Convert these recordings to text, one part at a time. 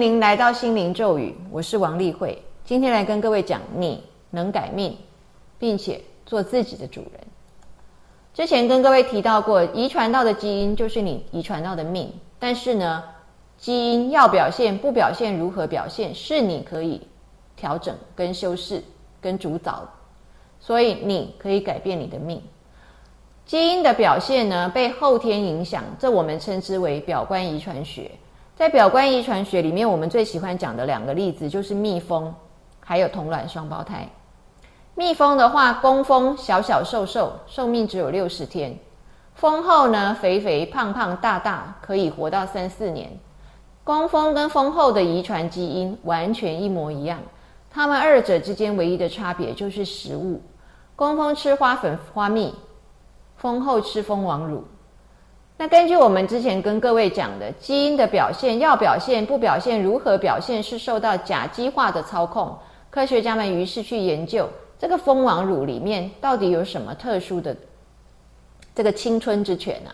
您来到心灵咒语，我是王丽慧。今天来跟各位讲，你能改命，并且做自己的主人。之前跟各位提到过，遗传到的基因就是你遗传到的命，但是呢，基因要表现不表现，如何表现，是你可以调整、跟修饰、跟主导，所以你可以改变你的命。基因的表现呢，被后天影响，这我们称之为表观遗传学。在表观遗传学里面，我们最喜欢讲的两个例子就是蜜蜂，还有同卵双胞胎。蜜蜂的话，工蜂小小瘦瘦，寿命只有六十天；蜂后呢，肥肥胖胖大大，可以活到三四年。工蜂跟蜂后的遗传基因完全一模一样，它们二者之间唯一的差别就是食物。工蜂吃花粉花蜜，蜂后吃蜂王乳。那根据我们之前跟各位讲的，基因的表现要表现不表现，如何表现是受到甲基化的操控。科学家们于是去研究这个蜂王乳里面到底有什么特殊的这个青春之泉啊，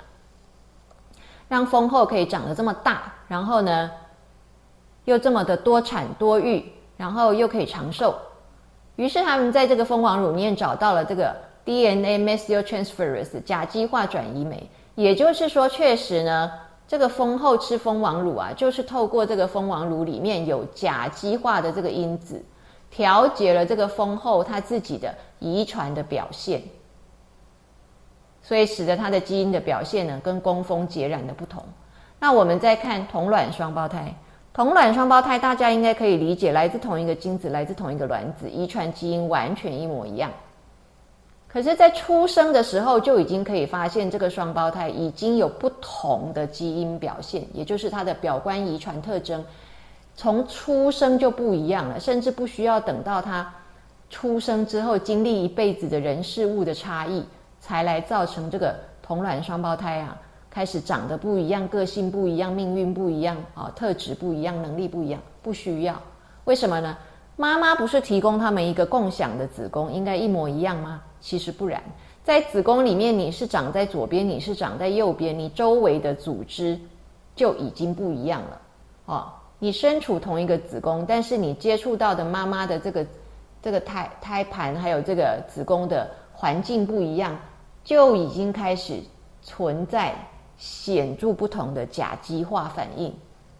让蜂后可以长得这么大，然后呢又这么的多产多育，然后又可以长寿。于是他们在这个蜂王乳里面找到了这个 DNA methyltransferase 甲基化转移酶。也就是说，确实呢，这个蜂后吃蜂王乳啊，就是透过这个蜂王乳里面有甲基化的这个因子，调节了这个蜂后它自己的遗传的表现，所以使得它的基因的表现呢，跟工蜂截然的不同。那我们再看同卵双胞胎，同卵双胞胎大家应该可以理解，来自同一个精子，来自同一个卵子，遗传基因完全一模一样。可是，在出生的时候就已经可以发现，这个双胞胎已经有不同的基因表现，也就是它的表观遗传特征，从出生就不一样了，甚至不需要等到他出生之后经历一辈子的人事物的差异，才来造成这个同卵双胞胎啊，开始长得不一样，个性不一样，命运不一样啊，特质不一样，能力不一样，不需要。为什么呢？妈妈不是提供他们一个共享的子宫，应该一模一样吗？其实不然，在子宫里面，你是长在左边，你是长在右边，你周围的组织就已经不一样了。哦，你身处同一个子宫，但是你接触到的妈妈的这个这个胎胎盘还有这个子宫的环境不一样，就已经开始存在显著不同的甲基化反应。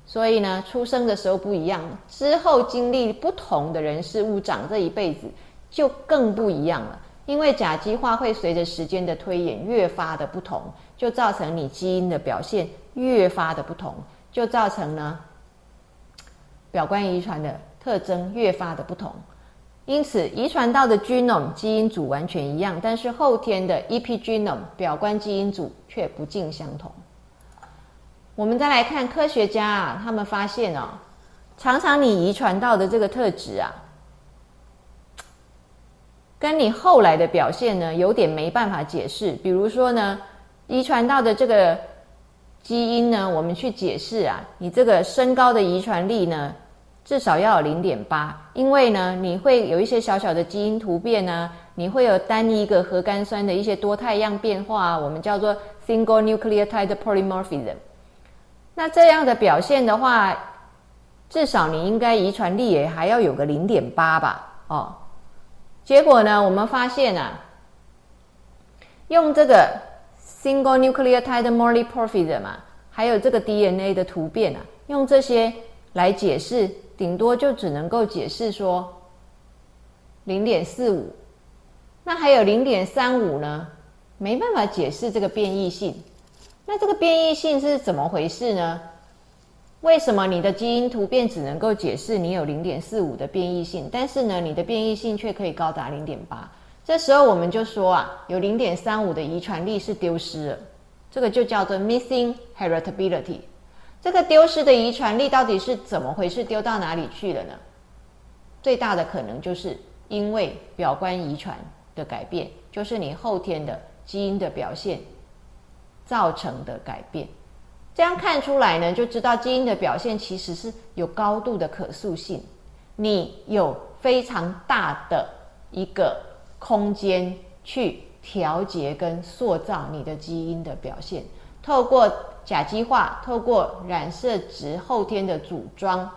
所以呢，出生的时候不一样，之后经历不同的人事物长这一辈子就更不一样了。因为甲基化会随着时间的推演越发的不同，就造成你基因的表现越发的不同，就造成呢表观遗传的特征越发的不同。因此，遗传到的 genome 基因组完全一样，但是后天的 epigenome 表观基因组却不尽相同。我们再来看科学家啊，他们发现哦，常常你遗传到的这个特质啊。跟你后来的表现呢，有点没办法解释。比如说呢，遗传到的这个基因呢，我们去解释啊，你这个身高的遗传力呢，至少要有零点八，因为呢，你会有一些小小的基因突变呢，你会有单一个核苷酸的一些多态样变化，我们叫做 single nucleotide polymorphism。那这样的表现的话，至少你应该遗传力也还要有个零点八吧，哦。结果呢？我们发现啊，用这个 single nucleotide polymorphism 啊，还有这个 DNA 的突变啊，用这些来解释，顶多就只能够解释说零点四五。那还有零点三五呢？没办法解释这个变异性。那这个变异性是怎么回事呢？为什么你的基因突变只能够解释你有零点四五的变异性，但是呢，你的变异性却可以高达零点八？这时候我们就说啊，有零点三五的遗传力是丢失了，这个就叫做 missing heritability。这个丢失的遗传力到底是怎么回事？丢到哪里去了呢？最大的可能就是因为表观遗传的改变，就是你后天的基因的表现造成的改变。这样看出来呢，就知道基因的表现其实是有高度的可塑性。你有非常大的一个空间去调节跟塑造你的基因的表现，透过甲基化，透过染色值后天的组装，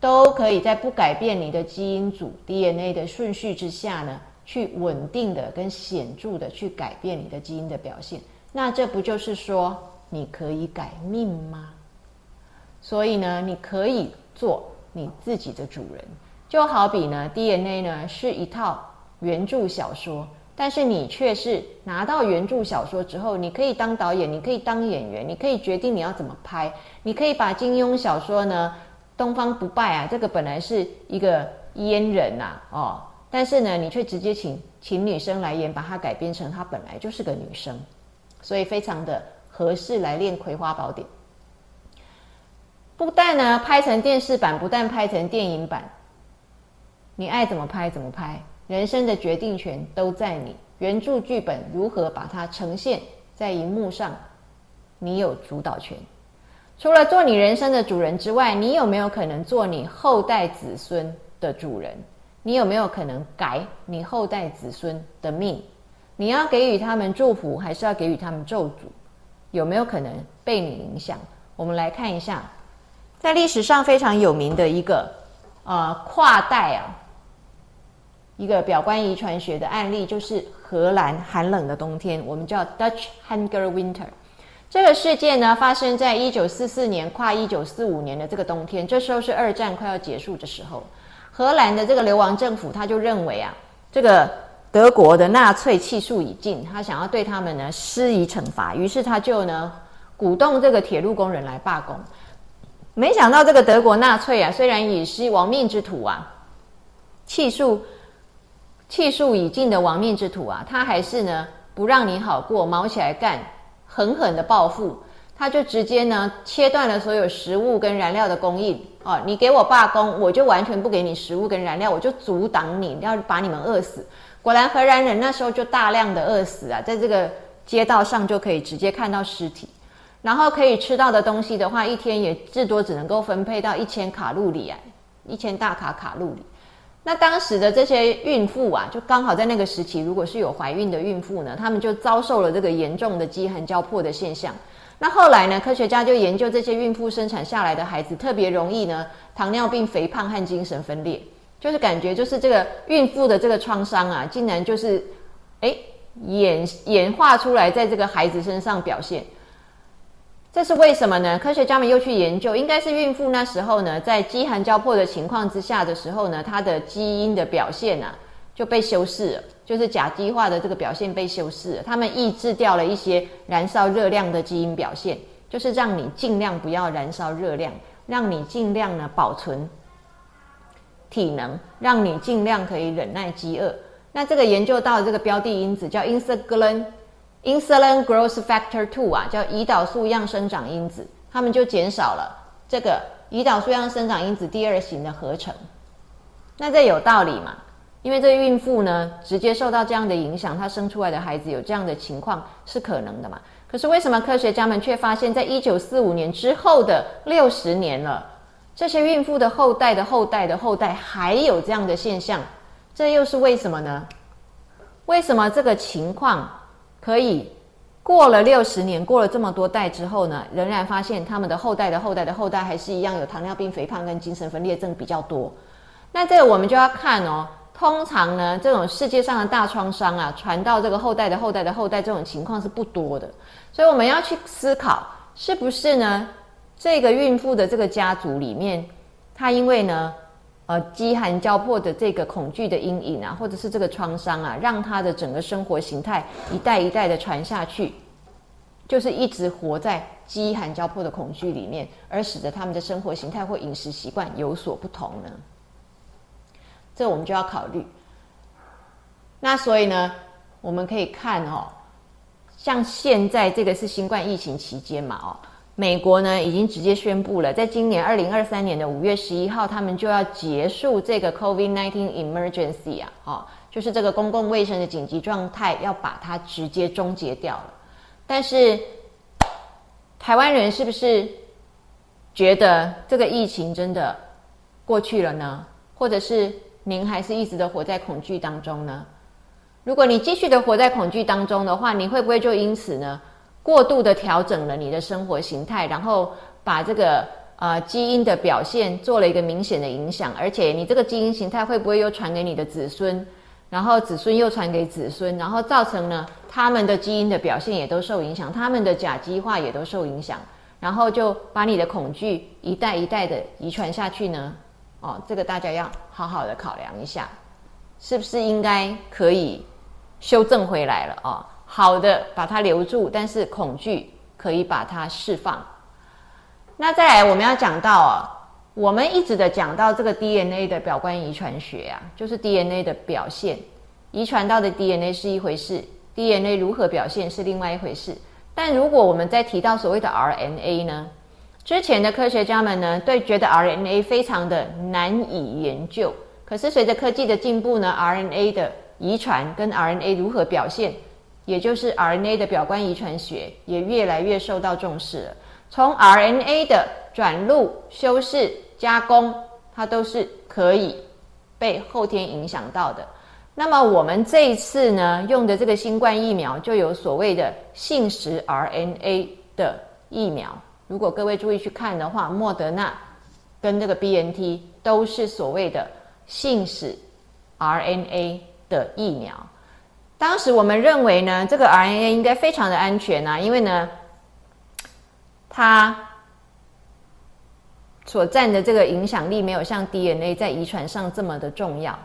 都可以在不改变你的基因组 DNA 的顺序之下呢，去稳定的跟显著的去改变你的基因的表现。那这不就是说你可以改命吗？所以呢，你可以做你自己的主人。就好比呢，DNA 呢是一套原著小说，但是你却是拿到原著小说之后，你可以当导演，你可以当演员，你可以决定你要怎么拍，你可以把金庸小说呢，《东方不败》啊，这个本来是一个阉人呐，哦，但是呢，你却直接请请女生来演，把它改编成她本来就是个女生，所以非常的合适来练《葵花宝典》。不但呢拍成电视版，不但拍成电影版。你爱怎么拍怎么拍，人生的决定权都在你。原著剧本如何把它呈现在荧幕上，你有主导权。除了做你人生的主人之外，你有没有可能做你后代子孙的主人？你有没有可能改你后代子孙的命？你要给予他们祝福，还是要给予他们咒诅？有没有可能被你影响？我们来看一下，在历史上非常有名的一个呃跨代啊。一个表观遗传学的案例，就是荷兰寒冷的冬天，我们叫 Dutch Hunger Winter。这个事件呢，发生在一九四四年跨一九四五年的这个冬天，这时候是二战快要结束的时候。荷兰的这个流亡政府，他就认为啊，这个德国的纳粹气数已尽，他想要对他们呢施以惩罚，于是他就呢鼓动这个铁路工人来罢工。没想到这个德国纳粹啊，虽然也是亡命之徒啊，气数。气数已尽的亡命之徒啊，他还是呢不让你好过，毛起来干，狠狠的报复。他就直接呢切断了所有食物跟燃料的供应哦，你给我罢工，我就完全不给你食物跟燃料，我就阻挡你，要把你们饿死。果然，荷兰人那时候就大量的饿死啊，在这个街道上就可以直接看到尸体，然后可以吃到的东西的话，一天也至多只能够分配到一千卡路里啊，一千大卡卡路里。那当时的这些孕妇啊，就刚好在那个时期，如果是有怀孕的孕妇呢，她们就遭受了这个严重的饥寒交迫的现象。那后来呢，科学家就研究这些孕妇生产下来的孩子特别容易呢，糖尿病、肥胖和精神分裂，就是感觉就是这个孕妇的这个创伤啊，竟然就是哎演演化出来在这个孩子身上表现。这是为什么呢？科学家们又去研究，应该是孕妇那时候呢，在饥寒交迫的情况之下的时候呢，她的基因的表现啊就被修饰了，就是甲基化的这个表现被修饰了。他们抑制掉了一些燃烧热量的基因表现，就是让你尽量不要燃烧热量，让你尽量呢保存体能，让你尽量可以忍耐饥饿。那这个研究到这个标的因子叫 insulin。Insulin growth factor two 啊，叫胰岛素样生长因子，它们就减少了这个胰岛素样生长因子第二型的合成。那这有道理嘛？因为这孕妇呢，直接受到这样的影响，她生出来的孩子有这样的情况是可能的嘛？可是为什么科学家们却发现，在一九四五年之后的六十年了，这些孕妇的后代的后代的后代还有这样的现象？这又是为什么呢？为什么这个情况？可以过了六十年，过了这么多代之后呢，仍然发现他们的后代的后代的后代还是一样有糖尿病、肥胖跟精神分裂症比较多。那这个我们就要看哦。通常呢，这种世界上的大创伤啊，传到这个后代的后代的后代，这种情况是不多的。所以我们要去思考，是不是呢？这个孕妇的这个家族里面，她因为呢？呃，饥寒交迫的这个恐惧的阴影啊，或者是这个创伤啊，让她的整个生活形态一代一代的传下去，就是一直活在饥寒交迫的恐惧里面，而使得他们的生活形态或饮食习惯有所不同呢？这我们就要考虑。那所以呢，我们可以看哦，像现在这个是新冠疫情期间嘛，哦。美国呢，已经直接宣布了，在今年二零二三年的五月十一号，他们就要结束这个 COVID-19 emergency 啊，哦，就是这个公共卫生的紧急状态，要把它直接终结掉了。但是，台湾人是不是觉得这个疫情真的过去了呢？或者是您还是一直的活在恐惧当中呢？如果你继续的活在恐惧当中的话，你会不会就因此呢？过度的调整了你的生活形态，然后把这个呃基因的表现做了一个明显的影响，而且你这个基因形态会不会又传给你的子孙，然后子孙又传给子孙，然后造成呢他们的基因的表现也都受影响，他们的甲基化也都受影响，然后就把你的恐惧一代一代的遗传下去呢？哦，这个大家要好好的考量一下，是不是应该可以修正回来了哦？好的，把它留住，但是恐惧可以把它释放。那再来，我们要讲到啊，我们一直的讲到这个 DNA 的表观遗传学啊，就是 DNA 的表现，遗传到的 DNA 是一回事，DNA 如何表现是另外一回事。但如果我们在提到所谓的 RNA 呢？之前的科学家们呢，对觉得 RNA 非常的难以研究。可是随着科技的进步呢，RNA 的遗传跟 RNA 如何表现，也就是 RNA 的表观遗传学，也越来越受到重视了。从 RNA 的转录、修饰、加工，它都是可以被后天影响到的。那么我们这一次呢，用的这个新冠疫苗，就有所谓的信实 RNA 的疫苗。如果各位注意去看的话，莫德纳跟这个 B N T 都是所谓的信使 R N A 的疫苗。当时我们认为呢，这个 R N A 应该非常的安全啊，因为呢，它所占的这个影响力没有像 D N A 在遗传上这么的重要。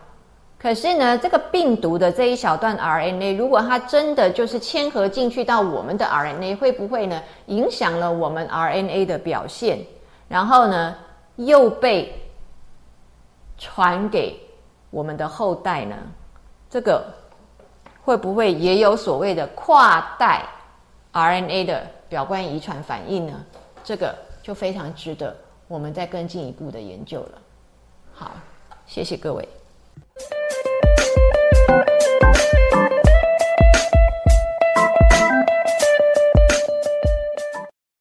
可是呢，这个病毒的这一小段 RNA，如果它真的就是嵌合进去到我们的 RNA，会不会呢影响了我们 RNA 的表现？然后呢，又被传给我们的后代呢？这个会不会也有所谓的跨代 RNA 的表观遗传反应呢？这个就非常值得我们再更进一步的研究了。好，谢谢各位。